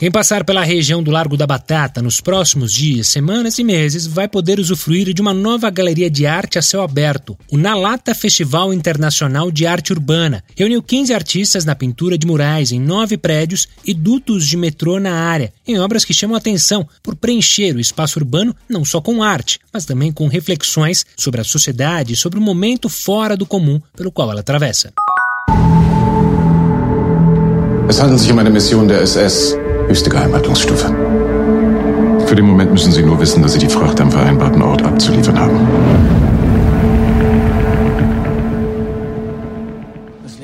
Quem passar pela região do Largo da Batata nos próximos dias, semanas e meses vai poder usufruir de uma nova galeria de arte a céu aberto, o Nalata Festival Internacional de Arte Urbana. Reuniu 15 artistas na pintura de murais em nove prédios e dutos de metrô na área, em obras que chamam atenção por preencher o espaço urbano não só com arte, mas também com reflexões sobre a sociedade e sobre o momento fora do comum pelo qual ela atravessa. Es handelt sich um eine Mission der SS. Höchste Geheimhaltungsstufe. Für den Moment müssen Sie nur wissen, dass Sie die Fracht am vereinbarten Ort abzuliefern haben.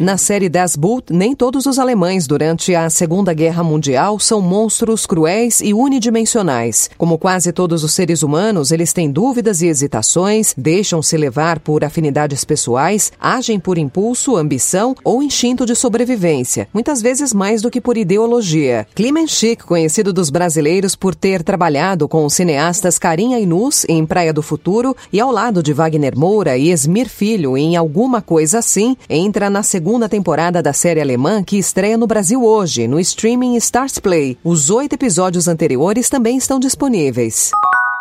Na série Das Boot, nem todos os alemães durante a Segunda Guerra Mundial são monstros cruéis e unidimensionais. Como quase todos os seres humanos, eles têm dúvidas e hesitações, deixam-se levar por afinidades pessoais, agem por impulso, ambição ou instinto de sobrevivência, muitas vezes mais do que por ideologia. Klimen Schick, conhecido dos brasileiros por ter trabalhado com os cineastas Carinha Inus em Praia do Futuro e ao lado de Wagner Moura e Esmir Filho em Alguma Coisa Assim, entra na segunda segunda temporada da série alemã que estreia no Brasil hoje, no streaming Stars Play. Os oito episódios anteriores também estão disponíveis.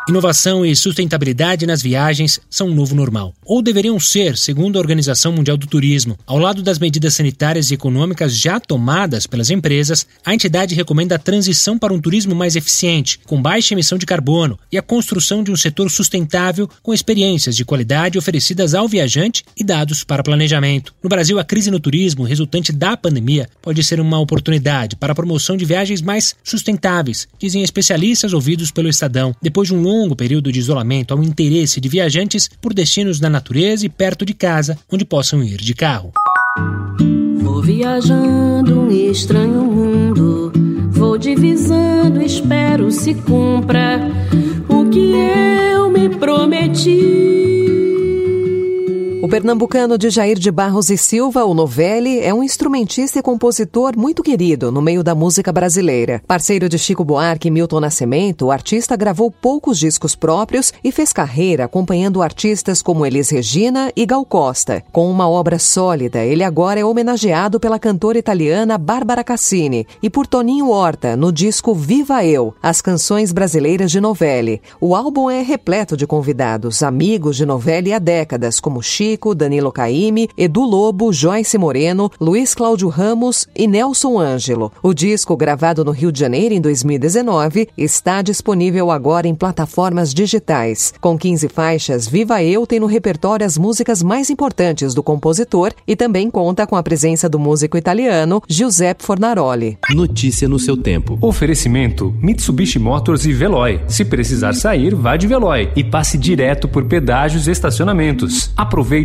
Inovação e sustentabilidade nas viagens são um novo normal, ou deveriam ser, segundo a Organização Mundial do Turismo. Ao lado das medidas sanitárias e econômicas já tomadas pelas empresas, a entidade recomenda a transição para um turismo mais eficiente, com baixa emissão de carbono, e a construção de um setor sustentável com experiências de qualidade oferecidas ao viajante e dados para planejamento. No Brasil, a crise no turismo resultante da pandemia pode ser uma oportunidade para a promoção de viagens mais sustentáveis, dizem especialistas ouvidos pelo Estadão. Depois de um longo período de isolamento ao interesse de viajantes por destinos na natureza e perto de casa, onde possam ir de carro. Vou viajando um estranho mundo, vou divisando, espero se cumpra o que eu me prometi. O pernambucano de Jair de Barros e Silva, o Novelli, é um instrumentista e compositor muito querido no meio da música brasileira. Parceiro de Chico Buarque e Milton Nascimento, o artista gravou poucos discos próprios e fez carreira acompanhando artistas como Elis Regina e Gal Costa. Com uma obra sólida, ele agora é homenageado pela cantora italiana Bárbara Cassini e por Toninho Horta no disco Viva Eu, as canções brasileiras de Novelli. O álbum é repleto de convidados, amigos de Novelli há décadas, como Chico, Danilo Caime, Edu Lobo, Joyce Moreno, Luiz Cláudio Ramos e Nelson Ângelo. O disco, gravado no Rio de Janeiro em 2019, está disponível agora em plataformas digitais. Com 15 faixas, Viva Eu tem no repertório as músicas mais importantes do compositor e também conta com a presença do músico italiano Giuseppe Fornaroli. Notícia no seu tempo. Oferecimento: Mitsubishi Motors e Veloy. Se precisar sair, vá de Veloy e passe direto por pedágios e estacionamentos. Aproveite